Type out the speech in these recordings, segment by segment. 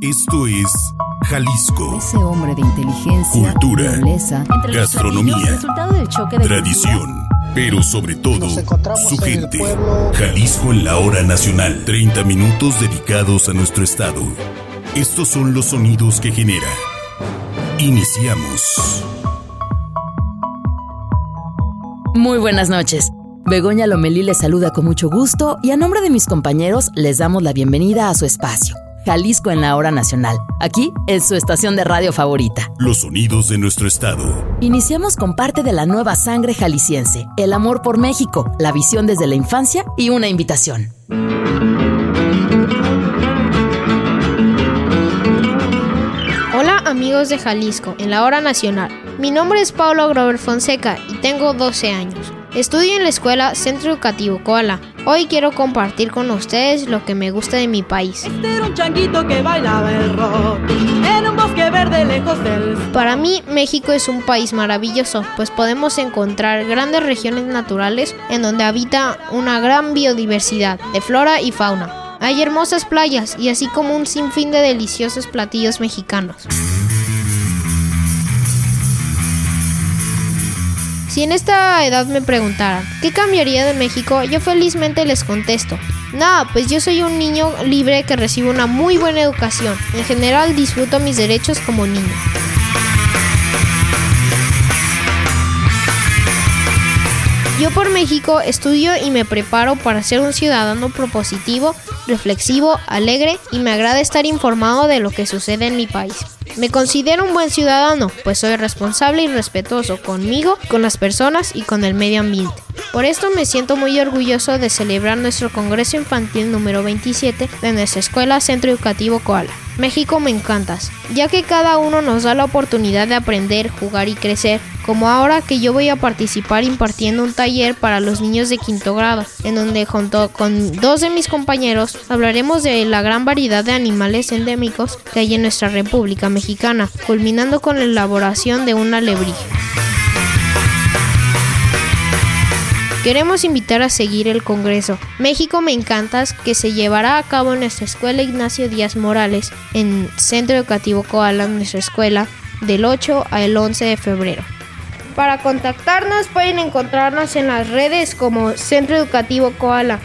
Esto es Jalisco. Ese hombre de inteligencia, Cultura, nobleza, Gastronomía, platillos, resultado del choque de Tradición, pero sobre todo su gente. Jalisco en la hora nacional. 30 minutos dedicados a nuestro estado. Estos son los sonidos que genera. Iniciamos. Muy buenas noches. Begoña Lomelí les saluda con mucho gusto y a nombre de mis compañeros les damos la bienvenida a su espacio, Jalisco en la Hora Nacional. Aquí es su estación de radio favorita. Los sonidos de nuestro estado. Iniciamos con parte de la nueva sangre jalisciense, el amor por México, la visión desde la infancia y una invitación. Hola amigos de Jalisco, en la hora nacional. Mi nombre es Pablo Grover Fonseca y tengo 12 años. Estudio en la escuela Centro Educativo Koala. Hoy quiero compartir con ustedes lo que me gusta de mi país. Este era un changuito que bailaba el rock en un bosque verde lejos del Para mí, México es un país maravilloso, pues podemos encontrar grandes regiones naturales en donde habita una gran biodiversidad de flora y fauna. Hay hermosas playas y así como un sinfín de deliciosos platillos mexicanos. Si en esta edad me preguntaran, ¿qué cambiaría de México? Yo felizmente les contesto. Nada, pues yo soy un niño libre que recibe una muy buena educación. En general disfruto mis derechos como niño. Yo por México estudio y me preparo para ser un ciudadano propositivo, reflexivo, alegre y me agrada estar informado de lo que sucede en mi país. Me considero un buen ciudadano, pues soy responsable y respetuoso conmigo, con las personas y con el medio ambiente. Por esto me siento muy orgulloso de celebrar nuestro Congreso Infantil número 27 de nuestra Escuela Centro Educativo Koala. México me encantas, ya que cada uno nos da la oportunidad de aprender, jugar y crecer, como ahora que yo voy a participar impartiendo un taller para los niños de quinto grado, en donde junto con dos de mis compañeros hablaremos de la gran variedad de animales endémicos que hay en nuestra República Mexicana, culminando con la elaboración de una alebrije. Queremos invitar a seguir el Congreso México Me Encantas que se llevará a cabo en nuestra escuela Ignacio Díaz Morales en Centro Educativo Koala, nuestra escuela, del 8 al 11 de febrero. Para contactarnos pueden encontrarnos en las redes como Centro Educativo Koala.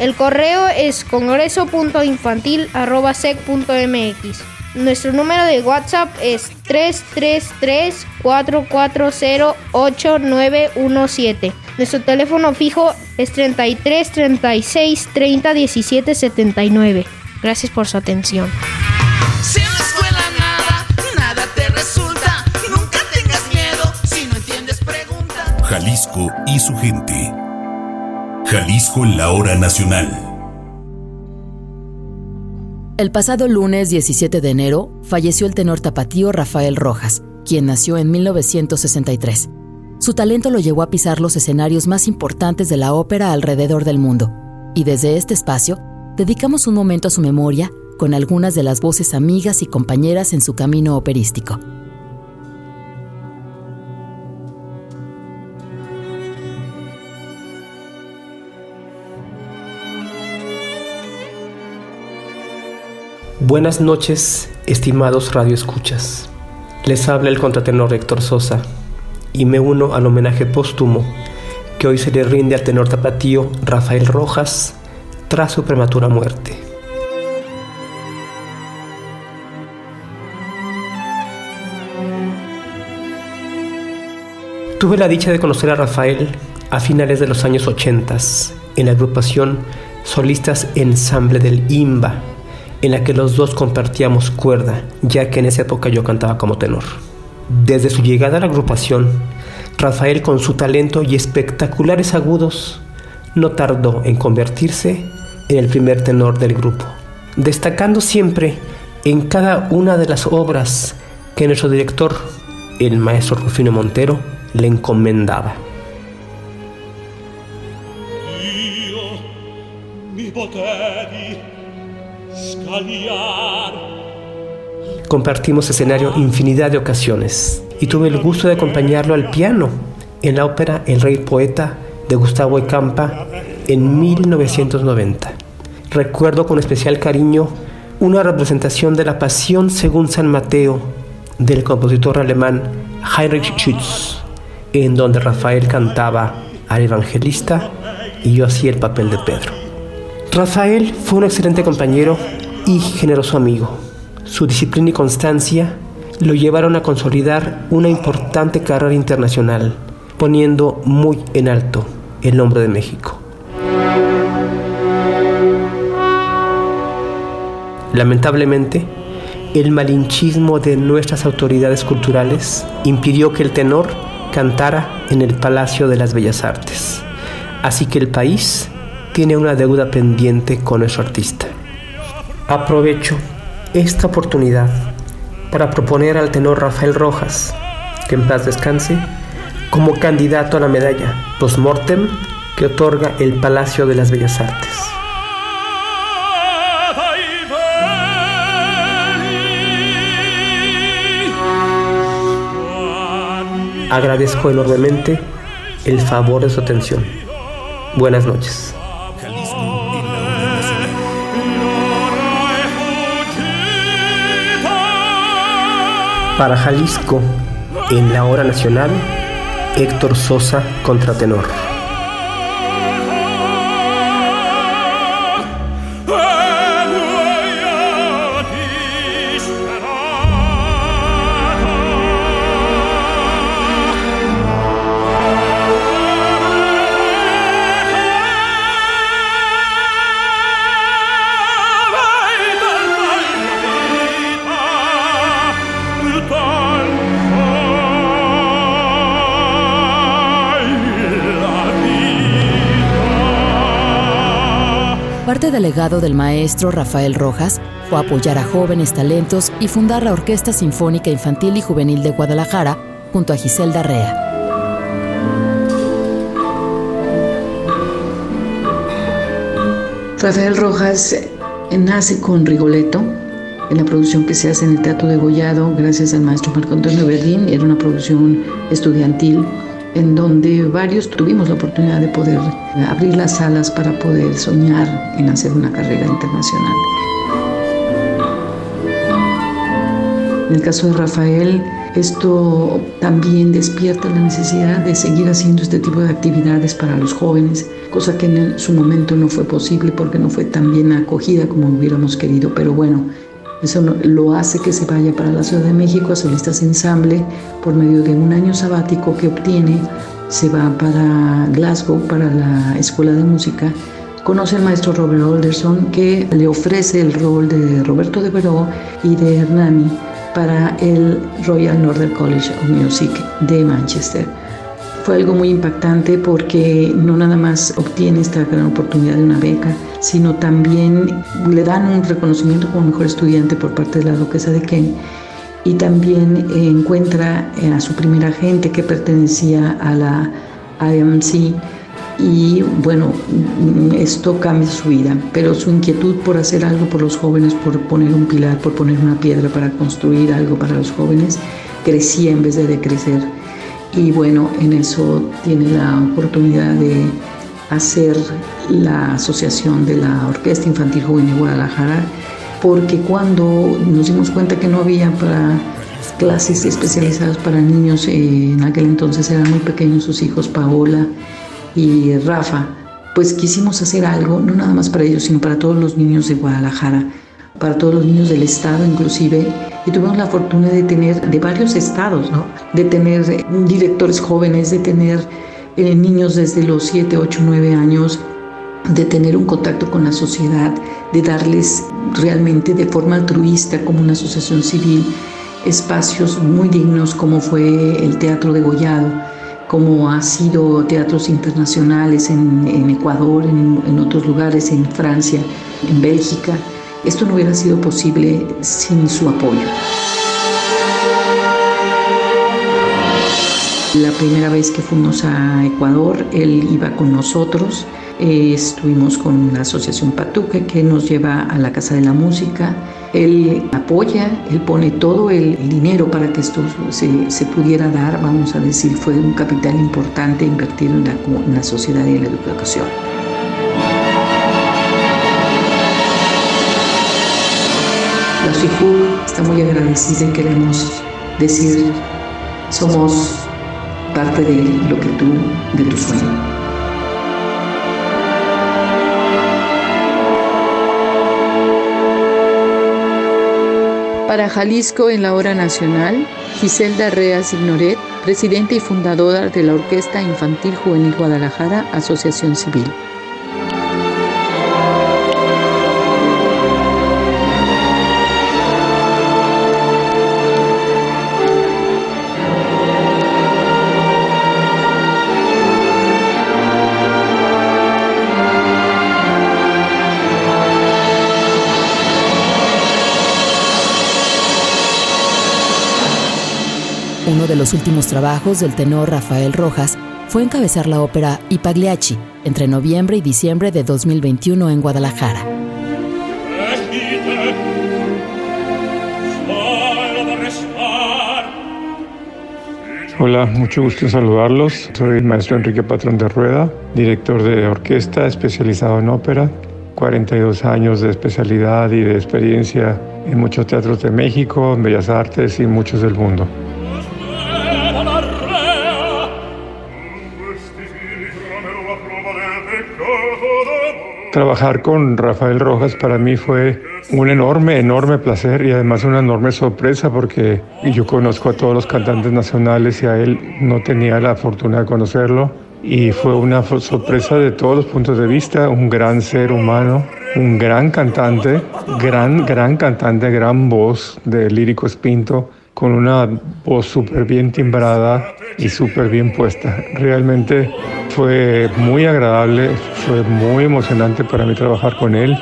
El correo es congreso.infantil.sec.mx. Nuestro número de WhatsApp es 333-440-8917. Nuestro teléfono fijo es 33 36 30 17 79. Gracias por su atención. Si en la escuela nada, nada te resulta, nunca tengas miedo, si no entiendes pregunta. Jalisco y su gente. Jalisco en la hora nacional. El pasado lunes 17 de enero falleció el tenor tapatío Rafael Rojas, quien nació en 1963. Su talento lo llevó a pisar los escenarios más importantes de la ópera alrededor del mundo, y desde este espacio dedicamos un momento a su memoria con algunas de las voces amigas y compañeras en su camino operístico. Buenas noches, estimados radioescuchas. Les habla el contratenor Héctor Sosa y me uno al homenaje póstumo que hoy se le rinde al tenor tapatío Rafael Rojas tras su prematura muerte. Tuve la dicha de conocer a Rafael a finales de los años 80 en la agrupación Solistas Ensamble del IMBA, en la que los dos compartíamos cuerda, ya que en esa época yo cantaba como tenor. Desde su llegada a la agrupación, Rafael con su talento y espectaculares agudos no tardó en convertirse en el primer tenor del grupo, destacando siempre en cada una de las obras que nuestro director, el maestro Rufino Montero, le encomendaba. Mi Compartimos escenario infinidad de ocasiones y tuve el gusto de acompañarlo al piano en la ópera El Rey Poeta de Gustavo Ecampa en 1990. Recuerdo con especial cariño una representación de la Pasión según San Mateo del compositor alemán Heinrich Schütz, en donde Rafael cantaba al evangelista y yo hacía el papel de Pedro. Rafael fue un excelente compañero y generoso amigo. Su disciplina y constancia lo llevaron a consolidar una importante carrera internacional, poniendo muy en alto el nombre de México. Lamentablemente, el malinchismo de nuestras autoridades culturales impidió que el tenor cantara en el Palacio de las Bellas Artes. Así que el país tiene una deuda pendiente con nuestro artista. Aprovecho esta oportunidad para proponer al tenor Rafael Rojas, que en paz descanse, como candidato a la medalla post-mortem que otorga el Palacio de las Bellas Artes. Agradezco enormemente el favor de su atención. Buenas noches. Para Jalisco, en la hora nacional, Héctor Sosa contratenor. Legado del maestro Rafael Rojas fue apoyar a jóvenes talentos y fundar la Orquesta Sinfónica Infantil y Juvenil de Guadalajara junto a Giselda Rea. Rafael Rojas nace con Rigoletto en la producción que se hace en el Teatro de Gollado gracias al maestro Marco Antonio Verdín. Era una producción estudiantil en donde varios tuvimos la oportunidad de poder abrir las alas para poder soñar en hacer una carrera internacional. En el caso de Rafael, esto también despierta la necesidad de seguir haciendo este tipo de actividades para los jóvenes, cosa que en su momento no fue posible porque no fue tan bien acogida como hubiéramos querido, pero bueno, eso lo hace que se vaya para la Ciudad de México a Solistas Ensamble por medio de un año sabático que obtiene. Se va para Glasgow, para la Escuela de Música. Conoce al maestro Robert Alderson que le ofrece el rol de Roberto de Veró y de Hernani para el Royal Northern College of Music de Manchester. Fue algo muy impactante porque no nada más obtiene esta gran oportunidad de una beca, sino también le dan un reconocimiento como mejor estudiante por parte de la duquesa de Kent y también encuentra a su primer agente que pertenecía a la IMC y bueno, esto cambia su vida, pero su inquietud por hacer algo por los jóvenes, por poner un pilar, por poner una piedra para construir algo para los jóvenes, crecía en vez de decrecer y bueno, en eso tiene la oportunidad de hacer la asociación de la Orquesta Infantil Juvenil Guadalajara, porque cuando nos dimos cuenta que no había para clases especializadas para niños, eh, en aquel entonces eran muy pequeños sus hijos Paola y Rafa, pues quisimos hacer algo, no nada más para ellos, sino para todos los niños de Guadalajara, para todos los niños del estado inclusive, y tuvimos la fortuna de tener de varios estados, ¿no? de tener directores jóvenes, de tener eh, niños desde los 7, 8, 9 años, de tener un contacto con la sociedad, de darles realmente de forma altruista como una asociación civil espacios muy dignos como fue el Teatro de Gollado, como ha sido teatros internacionales en, Ecuador, en, en otros lugares, en Francia, en Bélgica. Esto no hubiera sido posible sin su apoyo. La primera vez que fuimos a Ecuador, él iba con nosotros. Eh, estuvimos con la Asociación Patuque que nos lleva a la Casa de la Música. Él apoya, él pone todo el, dinero para que esto se, pudiera dar, vamos a decir, fue un capital importante invertido en la, en la sociedad y en la educación. Está muy agradecida y queremos decir, somos parte de lo que tú, de tu sueño. Para Jalisco en la hora nacional, Giselda Rea Signoret, presidenta y fundadora de la Orquesta Infantil Juvenil Guadalajara, Asociación Civil. Uno de los últimos trabajos del tenor Rafael Rojas fue encabezar la ópera I Pagliacci entre noviembre y diciembre de 2021 en Guadalajara. Hola, mucho gusto en saludarlos. Soy el maestro Enrique Patrón de Rueda, director de orquesta especializado en ópera. 42 años de especialidad y de experiencia en muchos teatros de México, en Bellas Artes y muchos del mundo. Trabajar con Rafael Rojas para mí fue un enorme, enorme placer y además una enorme sorpresa porque yo conozco a todos los cantantes nacionales y a él no tenía la fortuna de conocerlo. Y fue una sorpresa de todos los puntos de vista, un gran ser humano, un gran cantante, gran, gran cantante, gran voz de Lírico Espinto, con una voz súper bien timbrada y súper bien puesta. Realmente fue muy agradable, fue muy emocionante para mí trabajar con él.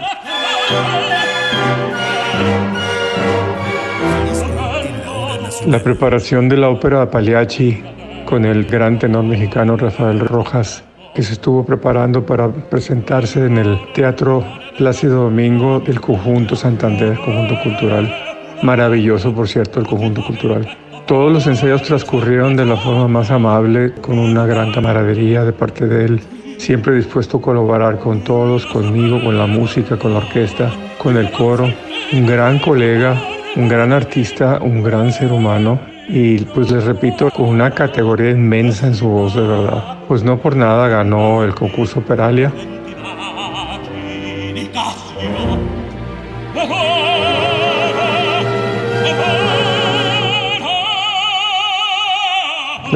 La preparación de la ópera Pagliacci con el gran tenor mexicano Rafael Rojas, que se estuvo preparando para presentarse en el Teatro Plácido Domingo del Conjunto Santander, Conjunto Cultural. Maravilloso, por cierto, el Conjunto Cultural. Todos los ensayos transcurrieron de la forma más amable, con una gran camaradería de parte de él, siempre dispuesto a colaborar con todos, conmigo, con la música, con la orquesta, con el coro. Un gran colega, un gran artista, un gran ser humano y pues les repito, con una categoría inmensa en su voz de verdad. Pues no por nada ganó el concurso Peralia.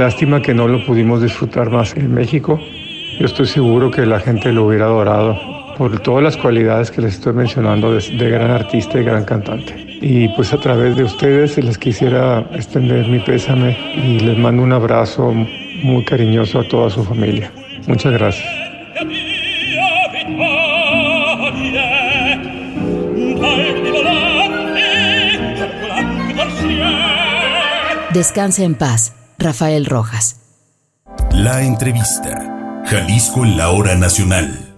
Lástima que no lo pudimos disfrutar más en México. Yo estoy seguro que la gente lo hubiera adorado por todas las cualidades que les estoy mencionando de, de, gran artista y gran cantante. Y pues a través de ustedes les quisiera extender mi pésame y les mando un abrazo muy cariñoso a toda su familia. Muchas gracias. Descanse en paz, Rafael Rojas. La entrevista. Jalisco en la hora nacional.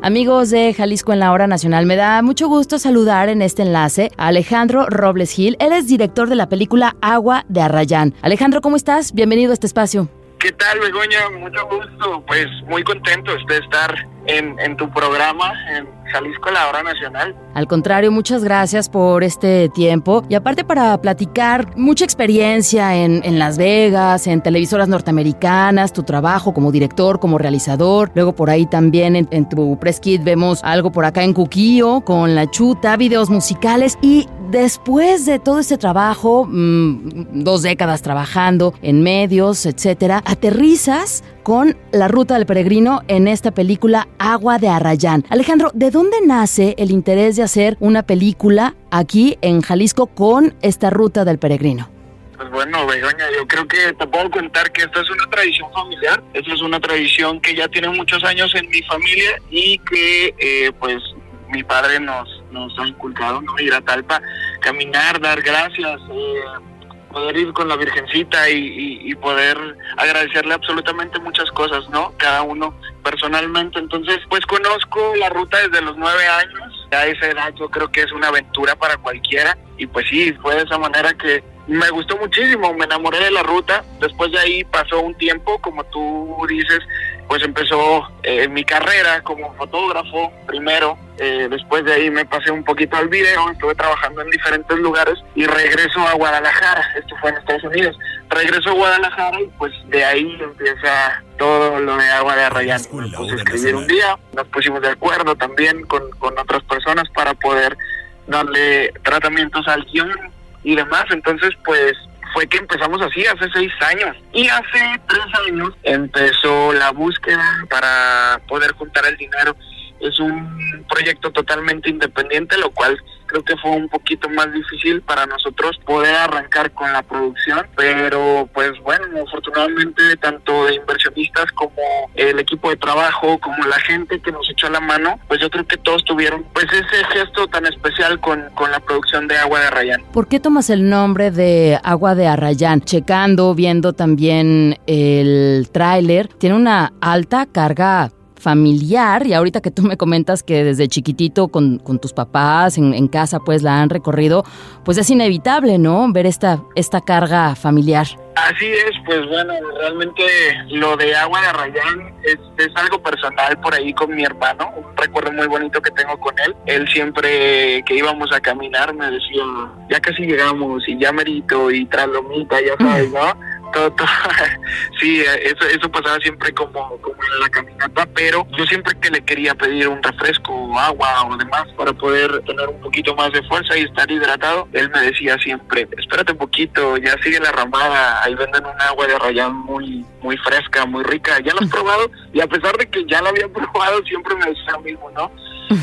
Amigos de Jalisco en la Hora Nacional, me da mucho gusto saludar en este enlace a Alejandro Robles Gil. Él es director de la película Agua de Arrayán. Alejandro, ¿cómo estás? Bienvenido a este espacio. ¿Qué tal, Begoña? Mucho gusto. Pues muy contento de estar en, en tu programa, en Jalisco la Hora Nacional. Al contrario, muchas gracias por este tiempo y aparte para platicar mucha experiencia en, Las Vegas, en televisoras norteamericanas, tu trabajo como director, como realizador, luego por ahí también en, tu press kit vemos algo por acá en Cuquío con La Chuta, videos musicales y después de todo este trabajo, mmm, dos décadas trabajando en medios, etcétera, aterrizas con La Ruta del Peregrino en esta película Agua de Arrayán. Alejandro, ¿de dónde nace el interés de hacer una película aquí en Jalisco con esta Ruta del Peregrino? Pues bueno, Begoña, yo creo que te puedo contar que esta es una tradición familiar, esta es una tradición que ya tiene muchos años en mi familia y que eh, pues mi padre nos, nos ha inculcado, ¿no? Ir a Talpa, caminar, dar gracias, eh, poder ir con la Virgencita y, y, y, poder agradecerle absolutamente muchas cosas, ¿no? Cada uno personalmente. Entonces, pues conozco la ruta desde los nueve años. A esa edad yo creo que es una aventura para cualquiera. Y pues sí, fue de esa manera que me gustó muchísimo, me enamoré de la ruta. Después de ahí pasó un tiempo, como tú dices, pues empezó eh, mi carrera como fotógrafo primero. Eh, después de ahí me pasé un poquito al video, estuve trabajando en diferentes lugares y regreso a Guadalajara. Esto fue en Estados Unidos. Regreso a Guadalajara y pues de ahí empieza todo lo de agua de Arrayán. Me puse a escribir un día, nos pusimos de acuerdo también con, con otras personas para poder darle tratamientos al guion y demás. Entonces, pues fue que empezamos así hace seis años. Y hace tres años empezó la búsqueda para poder juntar el dinero. Es un proyecto totalmente independiente, lo cual creo que fue un poquito más difícil para nosotros poder arrancar con la producción, pero pues bueno, afortunadamente tanto de inversionistas como el equipo de trabajo, como la gente que nos echó la mano, pues yo creo que todos tuvieron pues ese gesto tan especial con, con la producción de Agua de Arrayán. ¿Por qué tomas el nombre de Agua de Arrayán? Checando, viendo también el tráiler, tiene una alta carga familiar y ahorita que tú me comentas que desde chiquitito con, con tus papás en, casa pues la han recorrido, pues es inevitable, ¿no? Ver esta, esta carga familiar. Así es, pues bueno, realmente lo de Agua de Arrayán es, es, algo personal por ahí con mi hermano, un recuerdo muy bonito que tengo con él. Él siempre que íbamos a caminar me decía, ya casi llegamos y ya merito y tras lomita, ya sabes, ¿no? Todo, todo. sí, eso, eso pasaba siempre como, como en la caminata, pero yo siempre que le quería pedir un refresco o agua o demás para poder tener un poquito más de fuerza y estar hidratado, él me decía siempre, espérate un poquito, ya sigue la ramada, ahí venden un agua de rayán muy muy fresca, muy rica, ya lo has probado y a pesar de que ya la había probado siempre me decía lo mismo, ¿no?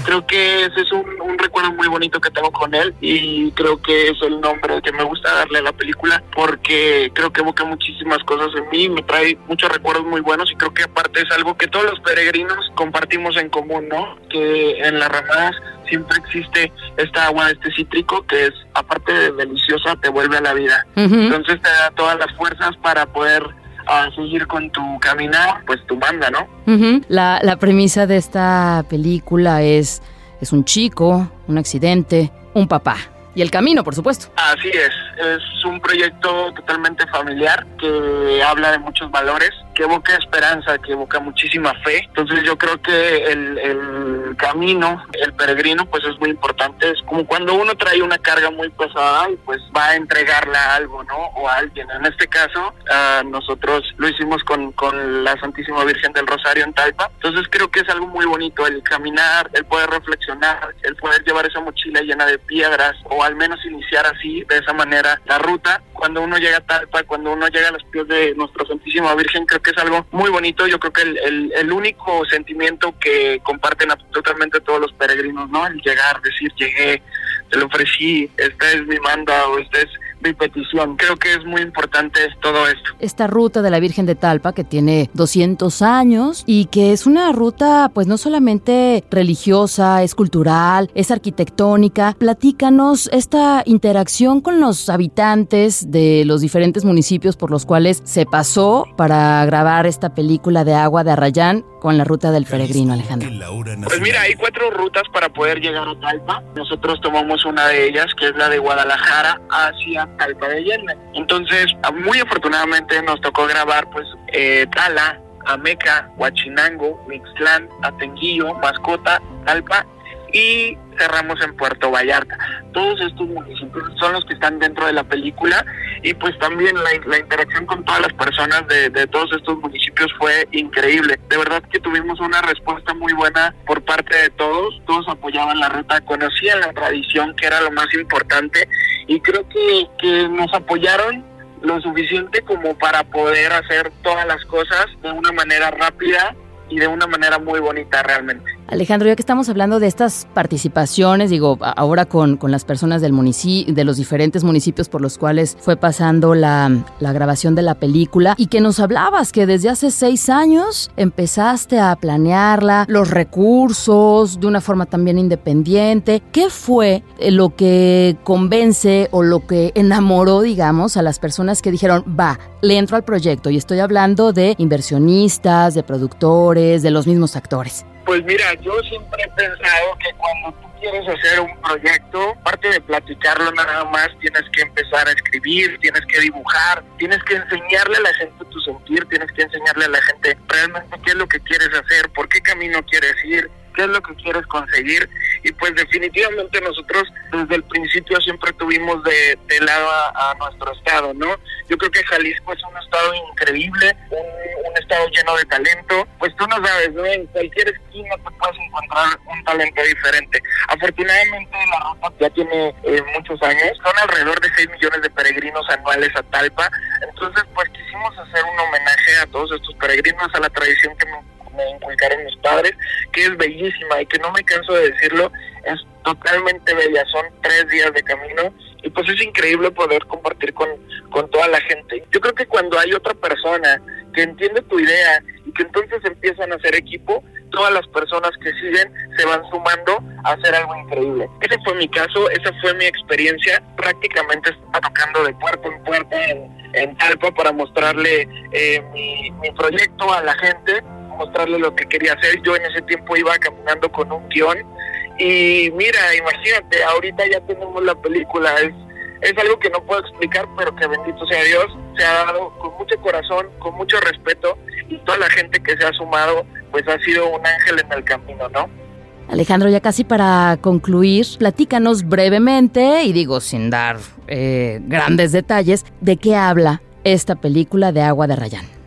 Creo que ese es un, un, recuerdo muy bonito que tengo con él y creo que es el nombre que me gusta darle a la película porque creo que evoca muchísimas cosas en mí, me trae muchos recuerdos muy buenos y creo que aparte es algo que todos los peregrinos compartimos en común, ¿no? Que en las ramadas siempre existe esta agua, este cítrico que es aparte de deliciosa, te vuelve a la vida. Uh -huh. Entonces te da todas las fuerzas para poder a seguir con tu caminar, pues tu banda, ¿no? Uh -huh. la, la premisa de esta película es, es un chico, un accidente, un papá. Y el camino, por supuesto. Así es, es un proyecto totalmente familiar que habla de muchos valores, que evoca esperanza, que evoca muchísima fe. Entonces yo creo que el, el camino, el peregrino, pues es muy importante. Es como cuando uno trae una carga muy pesada y pues va a entregarla a algo, ¿no? O a alguien. En este caso, uh, nosotros lo hicimos con, con la Santísima Virgen del Rosario en Talpa. Entonces creo que es algo muy bonito el caminar, el poder reflexionar, el poder llevar esa mochila llena de piedras o al menos iniciar así, de esa manera, la ruta. Cuando uno llega a Talpa, cuando uno llega a los pies de nuestra Santísima Virgen, creo que es algo muy bonito. Yo creo que el, el, el único sentimiento que comparten absolutamente todos los peregrinos, ¿no? El llegar, decir, llegué, te lo ofrecí, esta es mi manda o esta es Creo que es muy importante todo esto. Esta ruta de la Virgen de Talpa que tiene 200 años y que es una ruta pues no solamente religiosa, es cultural, es arquitectónica. Platícanos esta interacción con los habitantes de los diferentes municipios por los cuales se pasó para grabar esta película de agua de Arrayán con la ruta del peregrino, Alejandro. Pues mira, hay cuatro rutas para poder llegar a Talpa. Nosotros tomamos una de ellas, que es la de Guadalajara hacia Talpa de Allende. Entonces, muy afortunadamente nos tocó grabar pues eh, Tala, Ameca, Huachinango, Mixtlán, Atenguillo, Mascota, Talpa y cerramos en Puerto Vallarta. Todos estos municipios son los que están dentro de la película y pues también la, interacción con todas las personas de, de, todos estos municipios fue increíble. De verdad que tuvimos una respuesta muy buena por parte de todos. Todos apoyaban la ruta, conocían la tradición que era lo más importante y creo que, que nos apoyaron lo suficiente como para poder hacer todas las cosas de una manera rápida y de una manera muy bonita realmente. Alejandro, ya que estamos hablando de estas participaciones, digo, ahora con, con las personas del municipio, de los diferentes municipios por los cuales fue pasando la, la, grabación de la película, y que nos hablabas que desde hace seis años empezaste a planearla, los recursos, de una forma también independiente. ¿Qué fue lo que convence o lo que enamoró, digamos, a las personas que dijeron, va, le entro al proyecto? Y estoy hablando de inversionistas, de productores, de los mismos actores. Pues mira, yo siempre he pensado que cuando tú quieres hacer un proyecto, parte de platicarlo nada más, tienes que empezar a escribir, tienes que dibujar, tienes que enseñarle a la gente tu sentir, tienes que enseñarle a la gente realmente qué es lo que quieres hacer, por qué camino quieres ir, es lo que quieres conseguir y pues definitivamente nosotros desde el principio siempre tuvimos de, lado a, nuestro estado, ¿no? Yo creo que Jalisco es un estado increíble, un, estado lleno de talento, pues tú no sabes, ¿no? En cualquier esquina te puedes encontrar un talento diferente. Afortunadamente la ruta ya tiene eh, muchos años, son alrededor de 6 millones de peregrinos anuales a Talpa, entonces pues quisimos hacer un homenaje a todos estos peregrinos, a la tradición que me inculcaron mis padres, que es bellísima y que no me canso de decirlo, es totalmente bella, son tres días de camino y pues es increíble poder compartir con, con toda la gente. Yo creo que cuando hay otra persona que entiende tu idea y que entonces empiezan a hacer equipo, todas las personas que siguen se van sumando a hacer algo increíble. Ese fue mi caso, esa fue mi experiencia. Prácticamente tocando de puerta en puerta en, Talpa para mostrarle eh, mi, mi proyecto a la gente mostrarle lo que quería hacer. Yo en ese tiempo iba caminando con un guion y mira, imagínate, ahorita ya tenemos la película. Es, es algo que no puedo explicar, pero que bendito sea Dios, se ha dado con mucho corazón, con mucho respeto y toda la gente que se ha sumado, pues ha sido un ángel en el camino, ¿no? Alejandro, ya casi para concluir, platícanos brevemente, y digo sin dar eh, grandes detalles, de qué habla esta película de Agua de Rayán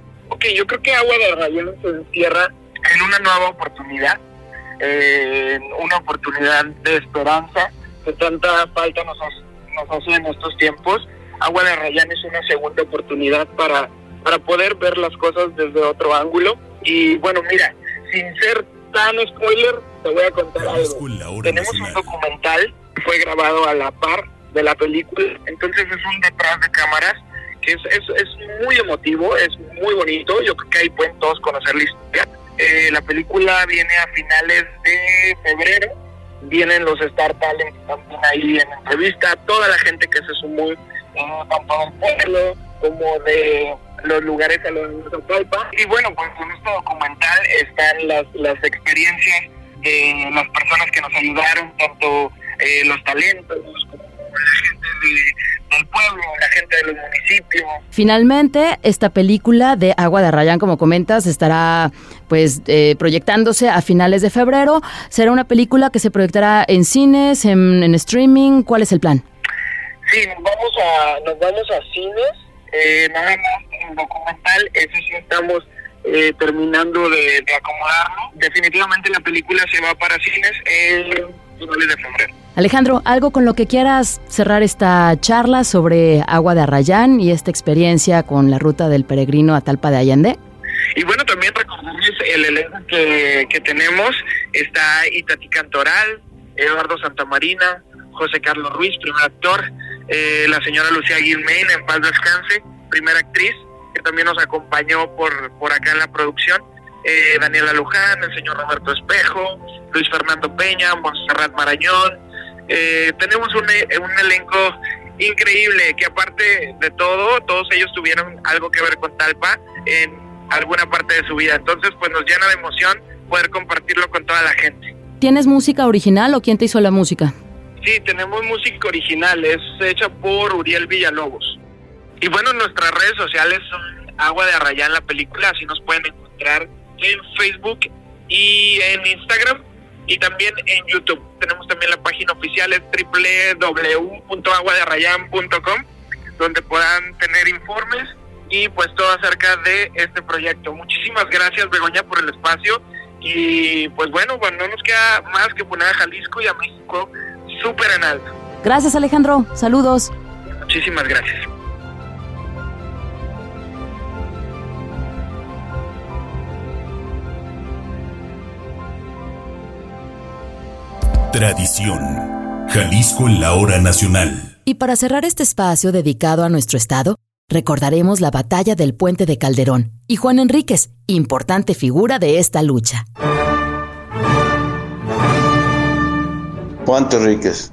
yo creo que Agua de Rayón se encierra en una nueva oportunidad, eh, una oportunidad de esperanza que tanta falta nos, nos hace en estos tiempos. Agua de Rayán es una segunda oportunidad para, para poder ver las cosas desde otro ángulo. Y bueno, mira, sin ser tan spoiler, te voy a contar algo. Tenemos un documental que fue grabado a la par de la película, entonces es un detrás de cámaras es, es, muy emotivo, es muy bonito, yo creo que ahí pueden todos conocer la historia. Eh, la película viene a finales de febrero, vienen los Star Talent también ahí en entrevista, toda la gente que se sumó, eh, tanto pueblo como de los lugares a los de Y bueno, pues en este documental están las, las experiencias de las personas que nos ayudaron, tanto eh, los talentos como la gente de, del pueblo, la gente de los municipios. Finalmente, esta película de Agua de Rayán, como comentas, estará pues eh, proyectándose a finales de febrero. ¿Será una película que se proyectará en cines, en, streaming? ¿Cuál es el plan? Sí, nos vamos a, nos vamos a cines, eh, nada más en documental, eso sí estamos eh, terminando de, de acomodarlo. Definitivamente la película se va para cines finales de febrero. Alejandro, algo con lo que quieras cerrar esta charla sobre Agua de Arrayán y esta experiencia con la ruta del peregrino a Talpa de Allende. Y bueno, también recordarles el elenco que, que tenemos. Está Itati Cantoral, Eduardo Santamarina, José Carlos Ruiz, primer actor, eh, la señora Lucía Guilmain, en paz descanse, primera actriz, que también nos acompañó por, por acá en la producción. Eh, Daniela Luján, el señor Roberto Espejo, Luis Fernando Peña, Monserrat Marañón, eh, tenemos un, eh, un elenco increíble que aparte de todo, todos ellos tuvieron algo que ver con Talpa en alguna parte de su vida. Entonces, pues nos llena de emoción poder compartirlo con toda la gente. ¿Tienes música original o quién te hizo la música? Sí, tenemos música original, es hecha por Uriel Villalobos. Y bueno, nuestras redes sociales son Agua de Arrayán la película, así nos pueden encontrar en Facebook y en Instagram y también en YouTube. Tenemos también la página oficial es donde puedan tener informes y pues todo acerca de este proyecto. Muchísimas gracias Begoña por el espacio y pues bueno, pues no nos queda más que poner a Jalisco y a México súper en alto. Gracias Alejandro, saludos. Muchísimas gracias. Tradición. Jalisco en la hora nacional. Y para cerrar este espacio dedicado a nuestro estado, recordaremos la batalla del puente de Calderón y Juan Enríquez, importante figura de esta lucha. Juan Enríquez.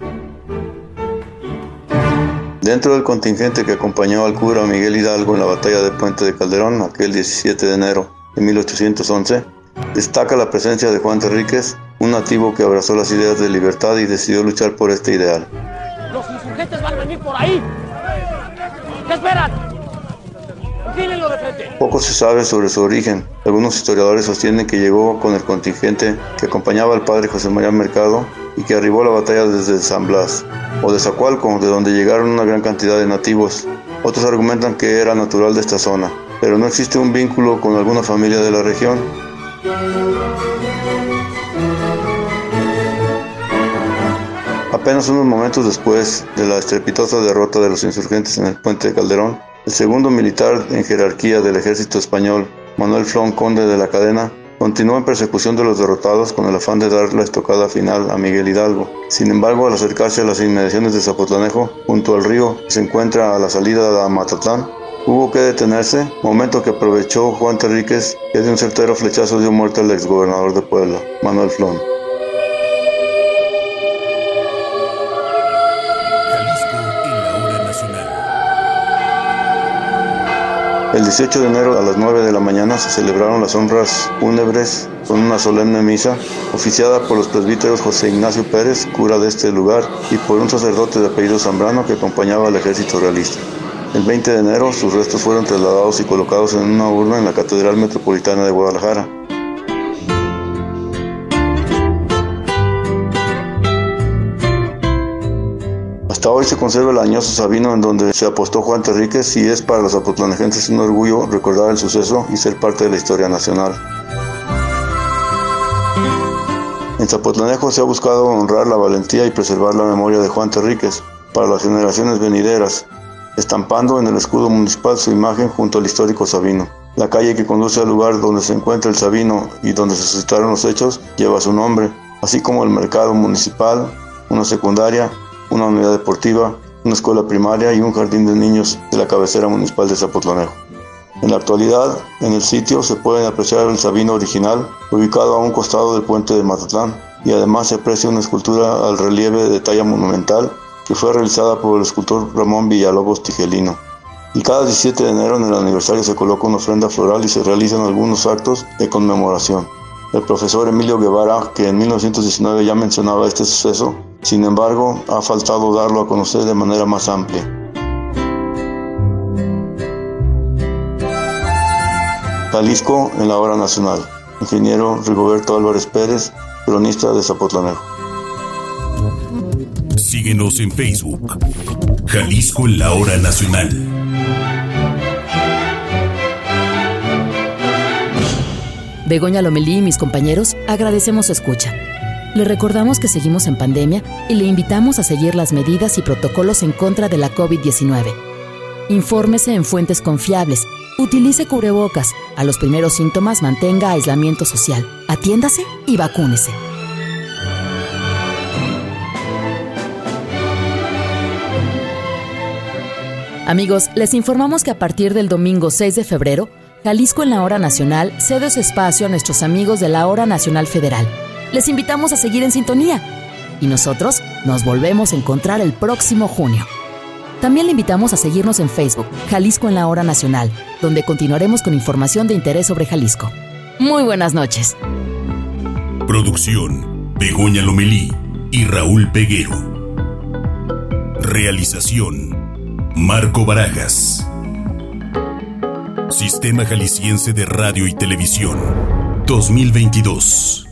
Dentro del contingente que acompañó al cura Miguel Hidalgo en la batalla del puente de Calderón, aquel 17 de enero de 1811, destaca la presencia de Juan Enríquez, un nativo que abrazó las ideas de libertad y decidió luchar por este ideal. Los insurgentes van a venir por ahí. ¿Qué esperan? de frente. Poco se sabe sobre su origen. Algunos historiadores sostienen que llegó con el contingente que acompañaba al padre José María Mercado y que arribó a la batalla desde San Blas o de Zacualco, de donde llegaron una gran cantidad de nativos. Otros argumentan que era natural de esta zona, pero no existe un vínculo con alguna familia de la región. Apenas unos momentos después de la estrepitosa derrota de los insurgentes en el puente de Calderón, el segundo militar en jerarquía del ejército español, Manuel Flon Conde de la Cadena, continuó en persecución de los derrotados con el afán de dar la estocada final a Miguel Hidalgo. Sin embargo, al acercarse a las inmediaciones de Zapotlanejo, junto al río que se encuentra a la salida de Matatlán, hubo que detenerse, momento que aprovechó Juan Terríquez, que de un certero flechazo dio muerte al exgobernador de Puebla, Manuel Flon. El 18 de enero a las 9 de la mañana se celebraron las honras fúnebres con una solemne misa oficiada por los presbíteros José Ignacio Pérez, cura de este lugar, y por un sacerdote de apellido Zambrano que acompañaba al ejército realista. El 20 de enero sus restos fueron trasladados y colocados en una urna en la Catedral Metropolitana de Guadalajara. Hasta hoy se conserva el añoso Sabino en donde se apostó Juan Terríquez y es para los apotlanejenses un orgullo recordar el suceso y ser parte de la historia nacional. En Zapotlanejo se ha buscado honrar la valentía y preservar la memoria de Juan Terríquez para las generaciones venideras, estampando en el escudo municipal su imagen junto al histórico Sabino. La calle que conduce al lugar donde se encuentra el Sabino y donde se suscitaron los hechos lleva su nombre, así como el mercado municipal, una secundaria una unidad deportiva, una escuela primaria y un jardín de niños de la cabecera municipal de Zapotlanejo. En la actualidad, en el sitio se puede apreciar el Sabino original, ubicado a un costado del puente de Mazatlán, y además se aprecia una escultura al relieve de talla monumental que fue realizada por el escultor Ramón Villalobos Tigelino. Y cada 17 de enero en el aniversario se coloca una ofrenda floral y se realizan algunos actos de conmemoración. El profesor Emilio Guevara, que en 1919 ya mencionaba este suceso, sin embargo, ha faltado darlo a conocer de manera más amplia. Jalisco en la hora nacional. Ingeniero Rigoberto Álvarez Pérez, cronista de Zapotlanejo. Síguenos en Facebook. Jalisco en la hora nacional. Begoña Lomelí y mis compañeros agradecemos su escucha. Le recordamos que seguimos en pandemia y le invitamos a seguir las medidas y protocolos en contra de la COVID-19. Infórmese en fuentes confiables, utilice cubrebocas, a los primeros síntomas mantenga aislamiento social, atiéndase y vacúnese. Amigos, les informamos que a partir del domingo 6 de febrero, Jalisco en la Hora Nacional cede su espacio a nuestros amigos de la Hora Nacional Federal les invitamos a seguir en sintonía y nosotros nos volvemos a encontrar el próximo junio. También le invitamos a seguirnos en Facebook, Jalisco en la Hora Nacional, donde continuaremos con información de interés sobre Jalisco. Muy buenas noches. Producción, Begoña Lomelí y Raúl Peguero. Realización, Marco Barajas. Sistema Jalisciense de Radio y Televisión, 2022.